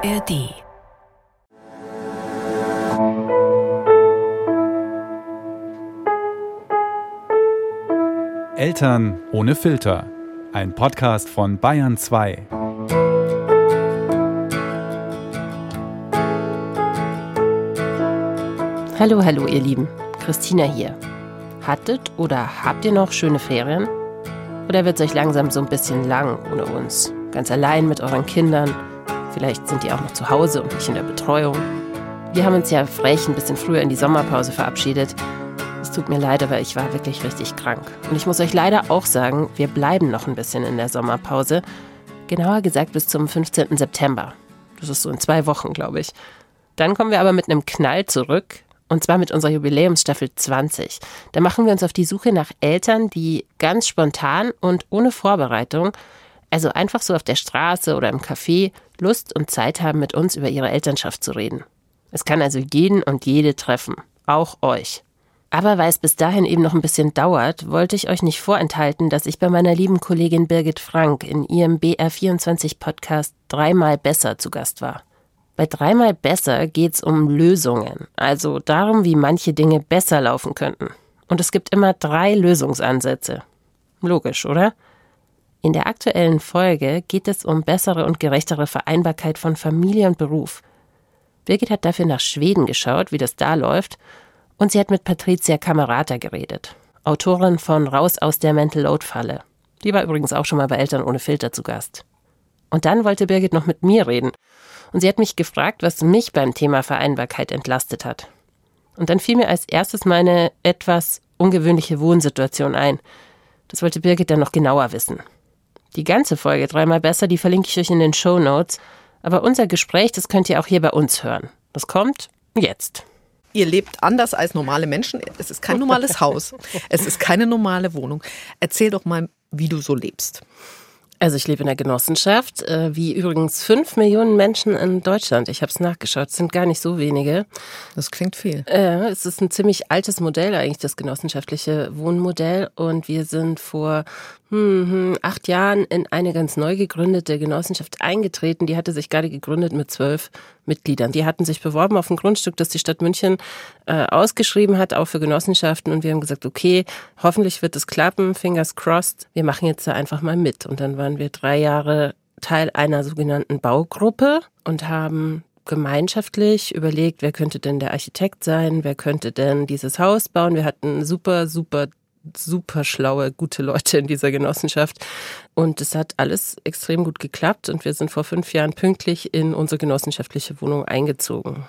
ARD. Eltern ohne Filter. Ein Podcast von Bayern 2. Hallo, hallo ihr Lieben. Christina hier. Hattet oder habt ihr noch schöne Ferien? Oder wird es euch langsam so ein bisschen lang ohne uns? Ganz allein mit euren Kindern? Vielleicht sind die auch noch zu Hause und nicht in der Betreuung. Wir haben uns ja frech ein bisschen früher in die Sommerpause verabschiedet. Es tut mir leid, aber ich war wirklich richtig krank. Und ich muss euch leider auch sagen, wir bleiben noch ein bisschen in der Sommerpause. Genauer gesagt bis zum 15. September. Das ist so in zwei Wochen, glaube ich. Dann kommen wir aber mit einem Knall zurück. Und zwar mit unserer Jubiläumsstaffel 20. Da machen wir uns auf die Suche nach Eltern, die ganz spontan und ohne Vorbereitung, also einfach so auf der Straße oder im Café, Lust und Zeit haben, mit uns über ihre Elternschaft zu reden. Es kann also jeden und jede treffen, auch euch. Aber weil es bis dahin eben noch ein bisschen dauert, wollte ich euch nicht vorenthalten, dass ich bei meiner lieben Kollegin Birgit Frank in ihrem BR24 Podcast dreimal besser zu Gast war. Bei dreimal besser geht's um Lösungen, also darum, wie manche Dinge besser laufen könnten. Und es gibt immer drei Lösungsansätze. Logisch, oder? In der aktuellen Folge geht es um bessere und gerechtere Vereinbarkeit von Familie und Beruf. Birgit hat dafür nach Schweden geschaut, wie das da läuft, und sie hat mit Patricia Camerata geredet, Autorin von Raus aus der Mental Load Falle. Die war übrigens auch schon mal bei Eltern ohne Filter zu Gast. Und dann wollte Birgit noch mit mir reden und sie hat mich gefragt, was mich beim Thema Vereinbarkeit entlastet hat. Und dann fiel mir als erstes meine etwas ungewöhnliche Wohnsituation ein. Das wollte Birgit dann noch genauer wissen. Die ganze Folge dreimal besser, die verlinke ich euch in den Show Notes. Aber unser Gespräch, das könnt ihr auch hier bei uns hören. Das kommt jetzt. Ihr lebt anders als normale Menschen. Es ist kein normales Haus. Es ist keine normale Wohnung. Erzähl doch mal, wie du so lebst. Also ich lebe in der Genossenschaft, äh, wie übrigens fünf Millionen Menschen in Deutschland. Ich habe es nachgeschaut, es sind gar nicht so wenige. Das klingt viel. Äh, es ist ein ziemlich altes Modell eigentlich, das genossenschaftliche Wohnmodell. Und wir sind vor hm, acht Jahren in eine ganz neu gegründete Genossenschaft eingetreten. Die hatte sich gerade gegründet mit zwölf Mitgliedern. Die hatten sich beworben auf ein Grundstück, das die Stadt München äh, ausgeschrieben hat, auch für Genossenschaften. Und wir haben gesagt, okay, hoffentlich wird es klappen, fingers crossed. Wir machen jetzt da einfach mal mit. Und dann waren wir drei Jahre Teil einer sogenannten Baugruppe und haben gemeinschaftlich überlegt, wer könnte denn der Architekt sein, wer könnte denn dieses Haus bauen. Wir hatten super, super super schlaue, gute Leute in dieser Genossenschaft. Und es hat alles extrem gut geklappt und wir sind vor fünf Jahren pünktlich in unsere genossenschaftliche Wohnung eingezogen.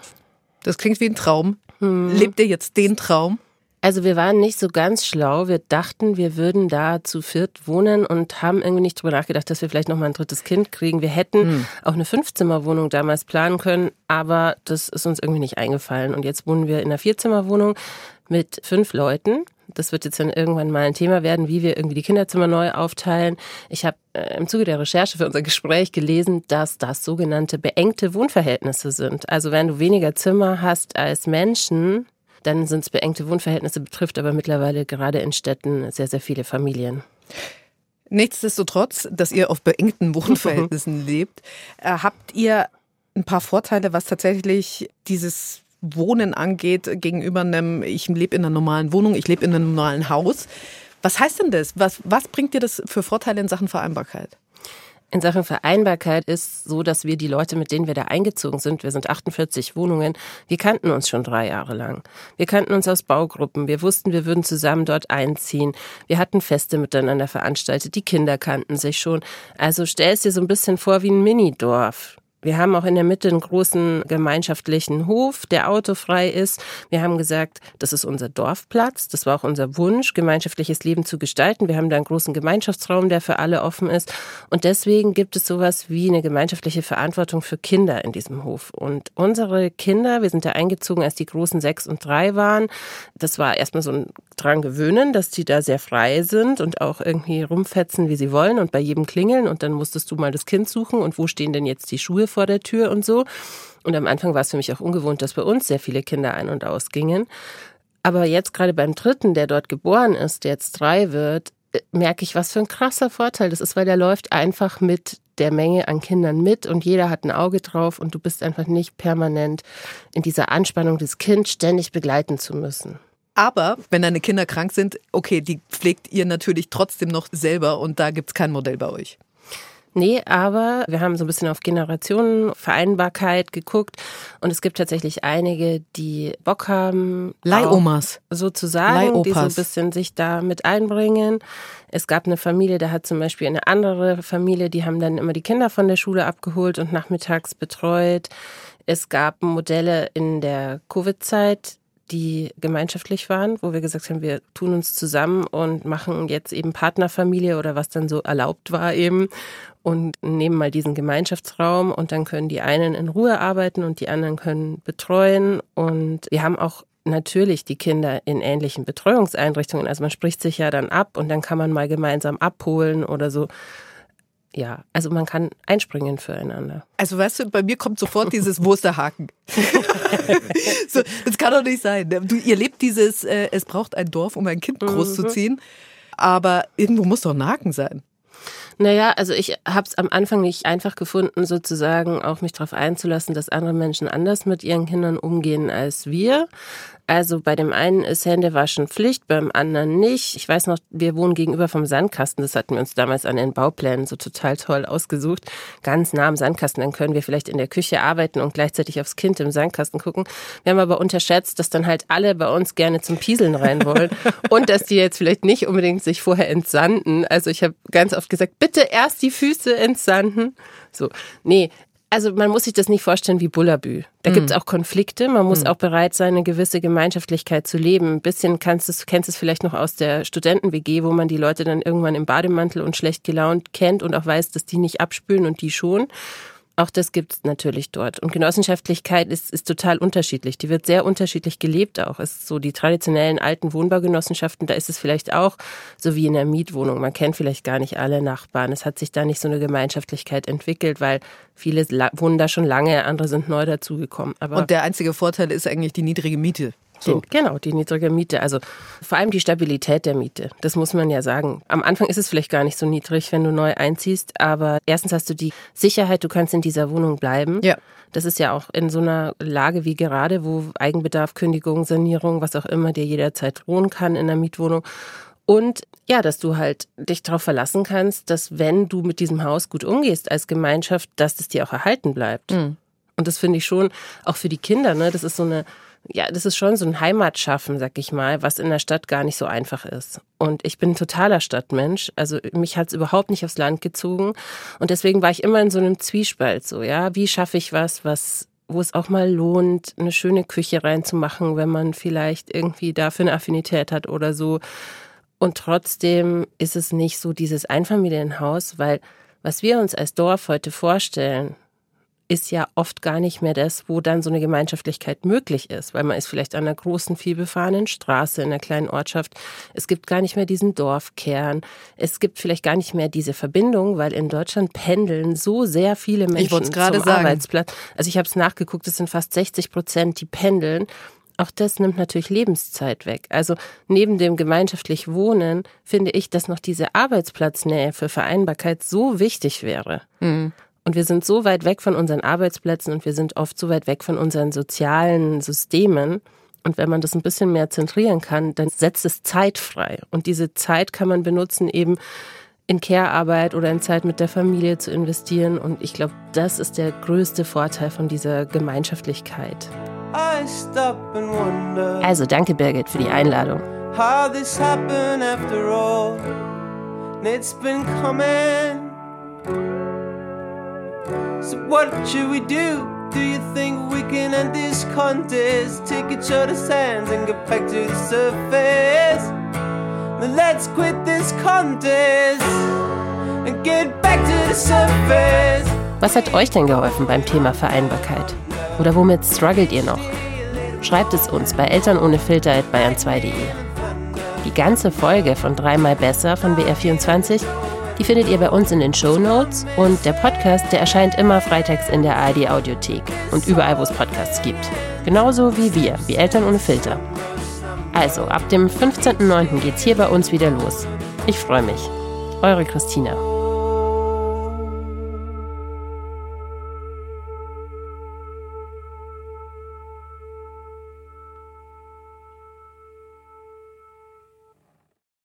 Das klingt wie ein Traum. Hm. Lebt ihr jetzt den Traum? Also wir waren nicht so ganz schlau. Wir dachten, wir würden da zu viert wohnen und haben irgendwie nicht drüber nachgedacht, dass wir vielleicht noch mal ein drittes Kind kriegen. Wir hätten hm. auch eine Fünfzimmerwohnung damals planen können, aber das ist uns irgendwie nicht eingefallen. Und jetzt wohnen wir in einer Vierzimmerwohnung mit fünf Leuten. Das wird jetzt dann irgendwann mal ein Thema werden, wie wir irgendwie die Kinderzimmer neu aufteilen. Ich habe äh, im Zuge der Recherche für unser Gespräch gelesen, dass das sogenannte beengte Wohnverhältnisse sind. Also wenn du weniger Zimmer hast als Menschen, dann sind es beengte Wohnverhältnisse, betrifft aber mittlerweile gerade in Städten sehr, sehr viele Familien. Nichtsdestotrotz, dass ihr auf beengten Wohnverhältnissen lebt, äh, habt ihr ein paar Vorteile, was tatsächlich dieses Wohnen angeht, gegenüber einem, ich lebe in einer normalen Wohnung, ich lebe in einem normalen Haus. Was heißt denn das? Was, was bringt dir das für Vorteile in Sachen Vereinbarkeit? In Sachen Vereinbarkeit ist so, dass wir die Leute, mit denen wir da eingezogen sind, wir sind 48 Wohnungen, wir kannten uns schon drei Jahre lang. Wir kannten uns aus Baugruppen. Wir wussten, wir würden zusammen dort einziehen. Wir hatten Feste miteinander veranstaltet. Die Kinder kannten sich schon. Also stell es dir so ein bisschen vor wie ein Minidorf. Wir haben auch in der Mitte einen großen gemeinschaftlichen Hof, der autofrei ist. Wir haben gesagt, das ist unser Dorfplatz. Das war auch unser Wunsch, gemeinschaftliches Leben zu gestalten. Wir haben da einen großen Gemeinschaftsraum, der für alle offen ist. Und deswegen gibt es sowas wie eine gemeinschaftliche Verantwortung für Kinder in diesem Hof. Und unsere Kinder, wir sind da eingezogen, als die großen sechs und drei waren. Das war erstmal so ein dran gewöhnen, dass die da sehr frei sind und auch irgendwie rumfetzen, wie sie wollen und bei jedem klingeln. Und dann musstest du mal das Kind suchen und wo stehen denn jetzt die Schuhe vor der Tür und so. Und am Anfang war es für mich auch ungewohnt, dass bei uns sehr viele Kinder ein- und ausgingen. Aber jetzt gerade beim dritten, der dort geboren ist, der jetzt drei wird, äh, merke ich, was für ein krasser Vorteil das ist, weil der läuft einfach mit der Menge an Kindern mit und jeder hat ein Auge drauf und du bist einfach nicht permanent in dieser Anspannung, das Kind ständig begleiten zu müssen. Aber wenn deine Kinder krank sind, okay, die pflegt ihr natürlich trotzdem noch selber und da gibt es kein Modell bei euch. Nee, aber wir haben so ein bisschen auf Generationenvereinbarkeit geguckt und es gibt tatsächlich einige, die Bock haben. Leihomas. Sozusagen, Leihopas. die so ein bisschen sich da mit einbringen. Es gab eine Familie, da hat zum Beispiel eine andere Familie, die haben dann immer die Kinder von der Schule abgeholt und nachmittags betreut. Es gab Modelle in der Covid-Zeit, die gemeinschaftlich waren, wo wir gesagt haben, wir tun uns zusammen und machen jetzt eben Partnerfamilie oder was dann so erlaubt war eben und nehmen mal diesen Gemeinschaftsraum und dann können die einen in Ruhe arbeiten und die anderen können betreuen und wir haben auch natürlich die Kinder in ähnlichen Betreuungseinrichtungen. Also man spricht sich ja dann ab und dann kann man mal gemeinsam abholen oder so ja, also man kann einspringen füreinander. Also weißt du, bei mir kommt sofort dieses Wo ist der Haken? so, das kann doch nicht sein. Du, ihr lebt dieses, äh, es braucht ein Dorf, um ein Kind großzuziehen, mhm. aber irgendwo muss doch ein Haken sein. Naja, also ich habe es am Anfang nicht einfach gefunden, sozusagen auch mich darauf einzulassen, dass andere Menschen anders mit ihren Kindern umgehen als wir. Also bei dem einen ist Händewaschen Pflicht, beim anderen nicht. Ich weiß noch, wir wohnen gegenüber vom Sandkasten. Das hatten wir uns damals an den Bauplänen so total toll ausgesucht. Ganz nah am Sandkasten. Dann können wir vielleicht in der Küche arbeiten und gleichzeitig aufs Kind im Sandkasten gucken. Wir haben aber unterschätzt, dass dann halt alle bei uns gerne zum Pieseln rein wollen und dass die jetzt vielleicht nicht unbedingt sich vorher entsanden. Also ich habe ganz oft gesagt, bitte erst die Füße entsanden. So, nee, also man muss sich das nicht vorstellen wie Bullabü. Da mhm. gibt es auch Konflikte. Man muss mhm. auch bereit sein, eine gewisse Gemeinschaftlichkeit zu leben. Ein bisschen kannst du, kennst du es vielleicht noch aus der Studenten-WG, wo man die Leute dann irgendwann im Bademantel und schlecht gelaunt kennt und auch weiß, dass die nicht abspülen und die schon. Auch das gibt es natürlich dort. Und Genossenschaftlichkeit ist, ist total unterschiedlich. Die wird sehr unterschiedlich gelebt auch. Es ist so die traditionellen alten Wohnbaugenossenschaften, da ist es vielleicht auch so wie in der Mietwohnung. Man kennt vielleicht gar nicht alle Nachbarn. Es hat sich da nicht so eine Gemeinschaftlichkeit entwickelt, weil viele wohnen da schon lange, andere sind neu dazugekommen. Und der einzige Vorteil ist eigentlich die niedrige Miete. So. genau, die niedrige Miete. Also vor allem die Stabilität der Miete. Das muss man ja sagen. Am Anfang ist es vielleicht gar nicht so niedrig, wenn du neu einziehst, aber erstens hast du die Sicherheit, du kannst in dieser Wohnung bleiben. Ja. Das ist ja auch in so einer Lage wie gerade, wo Eigenbedarf, Kündigung, Sanierung, was auch immer dir jederzeit drohen kann in der Mietwohnung. Und ja, dass du halt dich darauf verlassen kannst, dass wenn du mit diesem Haus gut umgehst als Gemeinschaft, dass es dir auch erhalten bleibt. Mhm. Und das finde ich schon auch für die Kinder, ne? Das ist so eine ja, das ist schon so ein Heimatschaffen, sag ich mal, was in der Stadt gar nicht so einfach ist. Und ich bin ein totaler Stadtmensch. Also mich hat es überhaupt nicht aufs Land gezogen. Und deswegen war ich immer in so einem Zwiespalt so, ja. Wie schaffe ich was, was wo es auch mal lohnt, eine schöne Küche reinzumachen, wenn man vielleicht irgendwie dafür eine Affinität hat oder so. Und trotzdem ist es nicht so dieses Einfamilienhaus, weil was wir uns als Dorf heute vorstellen, ist ja oft gar nicht mehr das, wo dann so eine Gemeinschaftlichkeit möglich ist, weil man ist vielleicht an einer großen, vielbefahrenen Straße in einer kleinen Ortschaft. Es gibt gar nicht mehr diesen Dorfkern. Es gibt vielleicht gar nicht mehr diese Verbindung, weil in Deutschland pendeln so sehr viele Menschen ich gerade zum sagen. Arbeitsplatz. Also ich habe es nachgeguckt, es sind fast 60 Prozent, die pendeln. Auch das nimmt natürlich Lebenszeit weg. Also neben dem gemeinschaftlich Wohnen finde ich, dass noch diese Arbeitsplatznähe für Vereinbarkeit so wichtig wäre. Mhm. Und wir sind so weit weg von unseren Arbeitsplätzen und wir sind oft so weit weg von unseren sozialen Systemen. Und wenn man das ein bisschen mehr zentrieren kann, dann setzt es Zeit frei. Und diese Zeit kann man benutzen, eben in Care-Arbeit oder in Zeit mit der Familie zu investieren. Und ich glaube, das ist der größte Vorteil von dieser Gemeinschaftlichkeit. Also danke Birgit für die Einladung. How this happened after all. It's been coming. So what should we do? Do you think we can end this contest? Take each other's hands and get back to the surface. Then let's quit this contest and get back to the surface. Was hat euch denn geholfen beim Thema Vereinbarkeit? Oder womit struggelt ihr noch? Schreibt es uns bei Eltern ohne Filter at bayern2.de. Die ganze Folge von Dreimal Besser von BR24 die findet ihr bei uns in den Show Notes und der Podcast, der erscheint immer freitags in der ARD Audiothek und überall, wo es Podcasts gibt. Genauso wie wir, wie Eltern ohne Filter. Also, ab dem 15.09. geht's hier bei uns wieder los. Ich freue mich. Eure Christina.